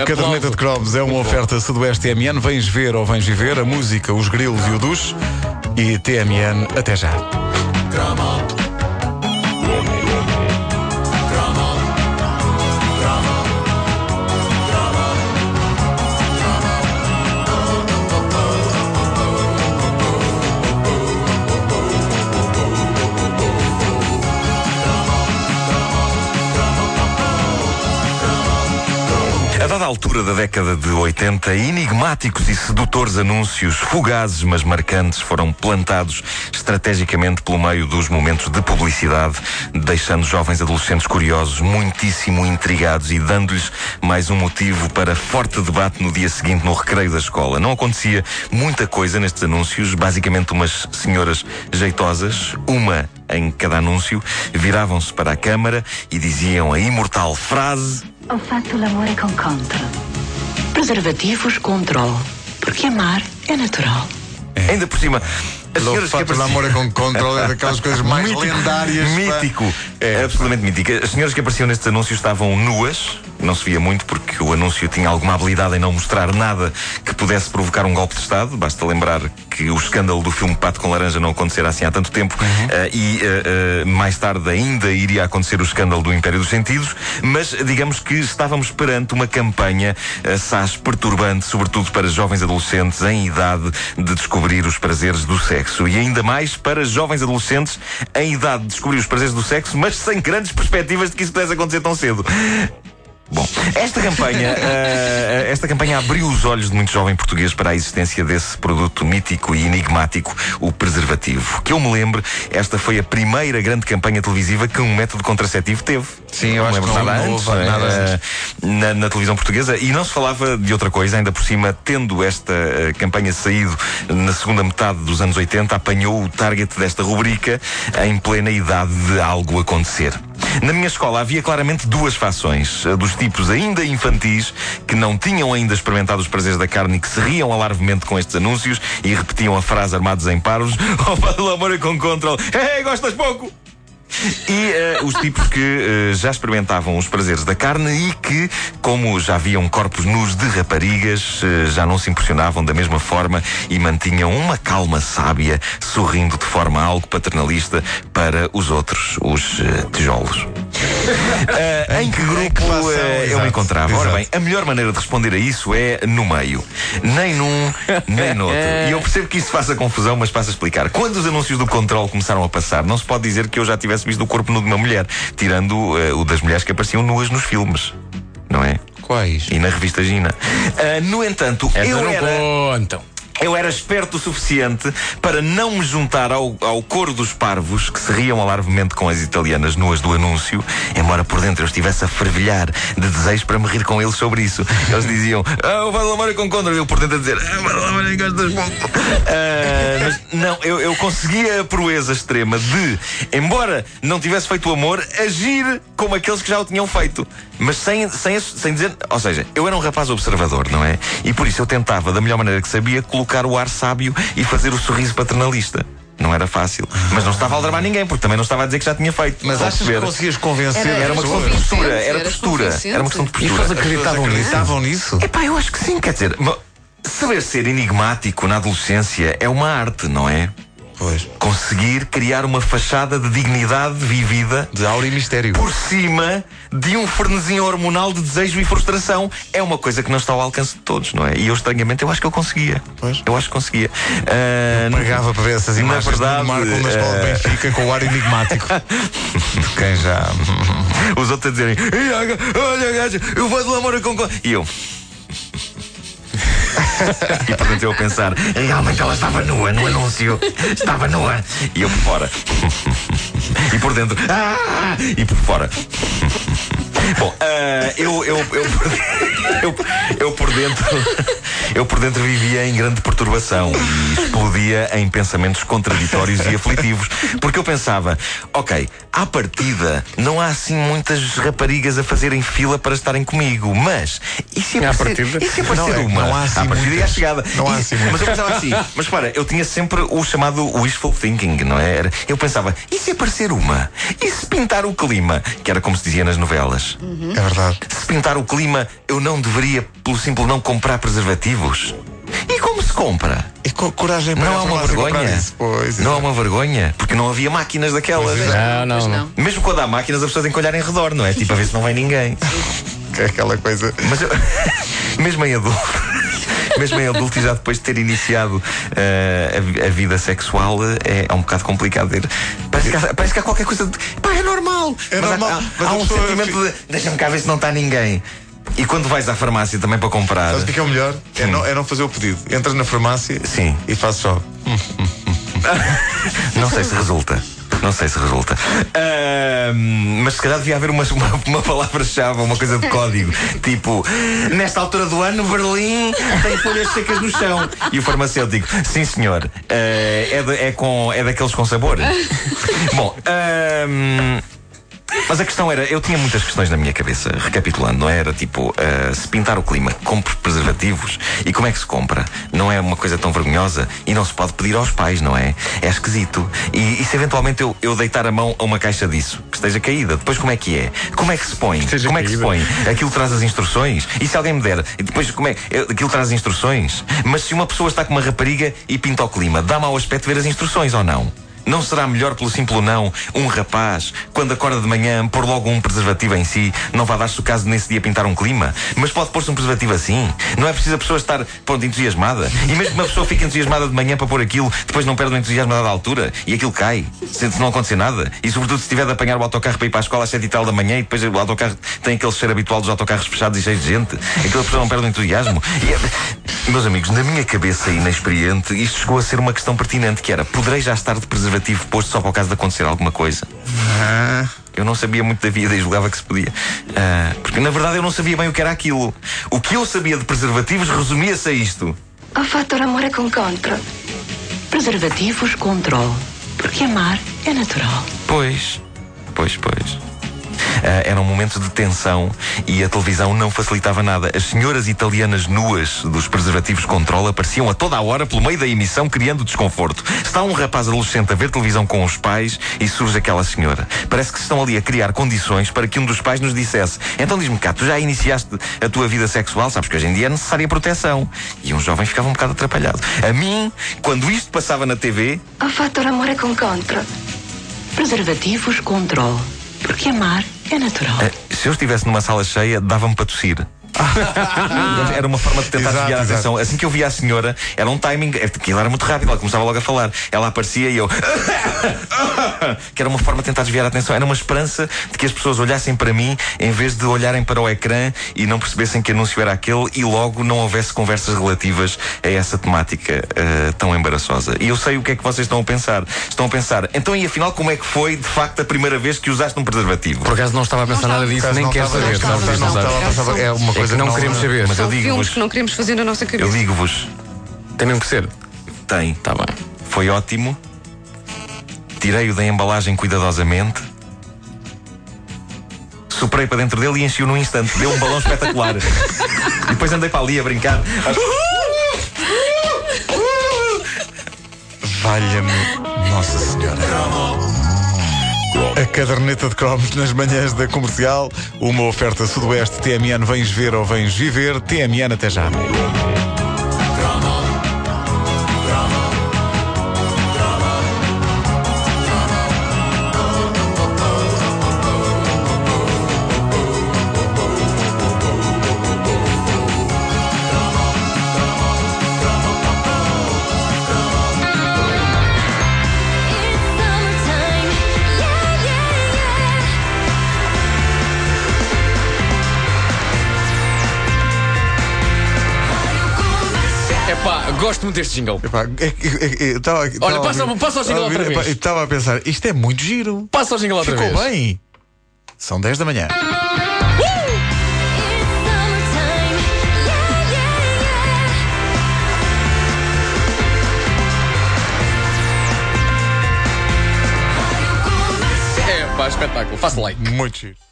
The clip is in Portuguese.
A caderneta de cromos é uma oferta Sudoeste TMN. Vens ver ou vens viver a música, os grilos e o duche. E TMN, até já. Altura da década de 80, enigmáticos e sedutores anúncios, fugazes mas marcantes, foram plantados estrategicamente pelo meio dos momentos de publicidade, deixando jovens adolescentes curiosos, muitíssimo intrigados e dando-lhes mais um motivo para forte debate no dia seguinte no recreio da escola. Não acontecia muita coisa nestes anúncios, basicamente umas senhoras jeitosas, uma em cada anúncio, viravam-se para a câmara e diziam a imortal frase Ho fatto l'amore con Control. Preservativos Control. Porque amar é natural. Ainda por cima, as Lo fatto l'amore con control é daquelas coisas mais Mítico. lendárias. Mítico. É absolutamente mítico. As senhoras que apareciam nestes anúncios estavam nuas. Não se via muito porque o anúncio tinha alguma habilidade em não mostrar nada que pudesse provocar um golpe de Estado. Basta lembrar que o escândalo do filme Pato com Laranja não acontecera assim há tanto tempo. Eh, e eh, eh, mais tarde ainda iria acontecer o escândalo do Império dos Sentidos. Mas digamos que estávamos perante uma campanha assaz perturbante, sobretudo para jovens adolescentes em idade de descobrir os prazeres do sexo. E ainda mais para jovens adolescentes em idade de descobrir os prazeres do sexo, mas sem grandes perspectivas de que isso pudesse acontecer tão cedo. Bom, esta campanha, eh, esta campanha abriu os olhos de muito jovem português para a existência desse produto mítico e enigmático, o preservativo. Que eu me lembre, esta foi a primeira grande campanha televisiva que um método contraceptivo teve. Sim, eu Não acho que lembro não- nada não antes, houve eh, nada na, na televisão portuguesa e não se falava de outra coisa, ainda por cima, tendo esta eh, campanha saído na segunda metade dos anos 80, apanhou o target desta rubrica em plena idade de algo acontecer. Na minha escola havia claramente duas fações, dos tipos ainda infantis que não tinham ainda experimentado os prazeres da carne e que se riam alarvemente com estes anúncios e repetiam a frase armados em paros: Oh, pelo amor e com control, hey, gostas pouco! E eh, os tipos que eh, já experimentavam os prazeres da carne e que, como já viam corpos nus de raparigas, eh, já não se impressionavam da mesma forma e mantinham uma calma sábia, sorrindo de forma algo paternalista para os outros, os tijolos. Eh, em que grupo eh, eu me encontrava? Ora exato. bem, a melhor maneira de responder a isso é no meio. Nem num, nem noutro. E eu percebo que isso faça confusão, mas passo a explicar. Quando os anúncios do controle começaram a passar, não se pode dizer que eu já tivesse visto o corpo nu de uma mulher, tirando eh, o das mulheres que apareciam nuas nos filmes. Não é? Quais? E na revista Gina. No entanto, eu Essa não era. contam. Eu era esperto o suficiente para não me juntar ao, ao coro dos parvos que se riam alarvemente com as italianas nuas do anúncio, embora por dentro eu estivesse a fervilhar de desejo para me rir com eles sobre isso. Eles diziam, ah, o Valdemar com contra, eu por dentro a dizer, ah, Valdemar gostas pouco. Ah, mas não, eu, eu conseguia a proeza extrema de, embora não tivesse feito o amor, agir como aqueles que já o tinham feito. Mas sem, sem, sem dizer. Ou seja, eu era um rapaz observador, não é? E por isso eu tentava, da melhor maneira que sabia, colocar o ar sábio e fazer o sorriso paternalista. Não era fácil. Mas não estava a aldrabar ninguém, porque também não estava a dizer que já tinha feito. Mas achas que conseguias convencer Era- Era uma questão de postura, era era postura. Era uma questão de E postura. as pessoas acreditavam nisso? Acreditavam nisso? Epá, eu acho que sim, quer dizer, saber ser enigmático na adolescência é uma arte, não é? Pois. Conseguir criar uma fachada de dignidade vivida De aura e mistério. por cima de um frenesim hormonal de desejo e frustração. É uma coisa que não está ao alcance de todos, não é? E eu, estranhamente, eu acho que eu conseguia. Pois. Eu acho que conseguia. Ah, Pagava para ver essas imagens verdade, do Marco na escola de eh, Benfica com o ar enigmático. De quem já. Os outros a dizerem: "Ei, aga- Olha, gajo, eu vou de namoro com. co-" E eu. e portanto eu a pensar: realmente ela estava nua no anúncio. Estava nua. E eu por fora. e por dentro. "Ah!" E por fora. Bom, ah, eu, eu, eu, eu, eu por dentro. Eu por dentro vivia em grande perturbação e explodia em pensamentos contraditórios e aflitivos. Porque eu pensava, ok, à partida não há assim muitas raparigas a fazerem fila para estarem comigo, mas e se aparecer, partida? e se aparecer Não, é uma? não há assim à partida e à muitas. chegada. Não há E- assim muitas. mas eu pensava assim, mas para, eu tinha sempre o chamado wishful thinking, não é? Eu pensava, e se aparecer uma? E se pintar o clima? Que era como se dizia nas novelas. É verdade. Se pintar o clima, eu não deveria, pelo simples não comprar preservativos? E como se compra? E co coragem para Não há uma vergonha? isso. Pois, Não há uma vergonha? Porque não havia máquinas daquelas. Não, não, Pois não. não. Mesmo quando há máquinas, a pessoa tem que olhar em redor, não é? Tipo a ver se não vem ninguém. que é aquela coisa. Mas eu, mesmo em adulto, mesmo em adulto e já depois de ter iniciado eh, a a, vida sexual, é, é um bocado complicado ver. Parece que, há, parece que há qualquer coisa de. Pá, é normal. É mas há- normal, há, mas há um sentimento de. Deixa-me cá ver se não está ninguém. E quando vais à farmácia também para comprar. Sabes o que é é o melhor? É não, é não fazer o pedido. Entras na farmácia Sim. e fazes só. Não sei se resulta. Não sei se resulta. Ahm, mas se calhar devia haver uma, uma, uma palavra-chave, uma coisa de código. Tipo, nesta altura do ano, Berlim tem folhas secas no chão. E o farmacêutico, sim senhor, eh, é, de- é com, é daqueles com sabor. Bom, ahm, mas a questão era, eu tinha muitas questões na minha cabeça, recapitulando, não é? era? Tipo, ah, se pintar o clima, compre preservativos e como é que se compra? Não é uma coisa tão vergonhosa e não se pode pedir aos pais, não é? É esquisito. E, e se eventualmente eu, eu deitar a mão a uma caixa disso, que esteja caída, depois como é que é? Como é que se põe? Esteja como é que se caída. põe? Aquilo traz as instruções? E se alguém me der? E depois como é? eu- Aquilo traz as instruções? Mas se uma pessoa está com uma rapariga e pinta o clima, dá mau aspecto ver as instruções ou não? Não será melhor, pelo simples não, um rapaz, quando acorda de manhã, pôr logo um preservativo em si? Não vai dar-se o caso nesse dia pintar um clima? Mas pode pôr-se um preservativo assim? Não é preciso a pessoa estar, pronto, entusiasmada? E mesmo que uma pessoa fique entusiasmada de manhã para pôr aquilo, depois não perde o entusiasmo a dada altura e aquilo cai, se se não acontecer nada. E sobretudo se tiver de apanhar o autocarro para ir para a escola às sete e tal da manhã e depois o autocarro tem aquele cheiro habitual dos autocarros fechados e cheios de gente, aquela pessoa não perde o entusiasmo. E é- Meus amigos, na minha cabeça inexperiente, isto chegou a ser uma questão pertinente, que era, poderei já estar de preservativo posto só para o caso de acontecer alguma coisa? Ah, Eu não sabia muito da vida e julgava que se podia. Ah, porque na verdade eu não sabia bem o que era aquilo. O que eu sabia de preservativos resumia-se a isto. Ho fatto l'amore con contro. Preservativos control. Porque amar é natural. Pois, pois, pois. Ah, era um momento de tensão e a televisão não facilitava nada. As senhoras italianas nuas dos preservativos controle apareciam a toda a hora pelo meio da emissão, criando desconforto. Está um rapaz adolescente a ver televisão com os pais e surge aquela senhora. Parece que estão ali a criar condições para que um dos pais nos dissesse: Então diz-me cá, tu já iniciaste a tua vida sexual? Sabes que hoje em dia é necessária proteção. E um jovem ficava um bocado atrapalhado. A mim, quando isto passava na TV, Ho fatto l'amore con contro. Preservativos control. Porque amar é natural. Eh, Se eu estivesse numa sala cheia, dava-me para tossir. Era uma forma de tentar Exato, desviar a atenção. Assim que eu via a senhora, era um timing, é, aquilo era muito rápido, ela começava logo a falar. Ela aparecia e eu. que era uma forma de tentar desviar a atenção. Era uma esperança de que as pessoas olhassem para mim em vez de olharem para o ecrã e não percebessem que anúncio era aquele e logo não houvesse conversas relativas a essa temática eh, tão embaraçosa. E eu sei o que é que vocês estão a pensar. Estão a pensar, então e afinal como é que foi de facto a primeira vez que usaste um preservativo? Por acaso não estava a pensar nada disso, Por acaso nem não quero estava- saber. não sabes? estava- não Sabes? estava a pensar- É uma É coisa que não queremos saber. Mas eu São filmes digo-vos, que não queremos fazer na nossa eu cabeça. digo-vos, Tem mesmo que ser. tem. Está bem. Foi ótimo. Tirei-o da embalagem cuidadosamente. Soprei para dentro dele e enchi-o num instante. Deu um balão espetacular. e depois andei para ali a brincar. Valha-me Nossa Senhora. A caderneta de cromos nas manhãs da comercial. Uma oferta Sudoeste TMN. Vens ver ou vens viver? TMN até já. Gosto muito deste jingle. Epá, é, é, é, tava, Olha, passa, ouvir, passa o jingle outra vez. Estava a pensar, isto é muito giro. Passa o jingle outra Ficou vez. Ficou bem. São 10 da manhã. É pá, espetáculo. Faça like. Muito giro.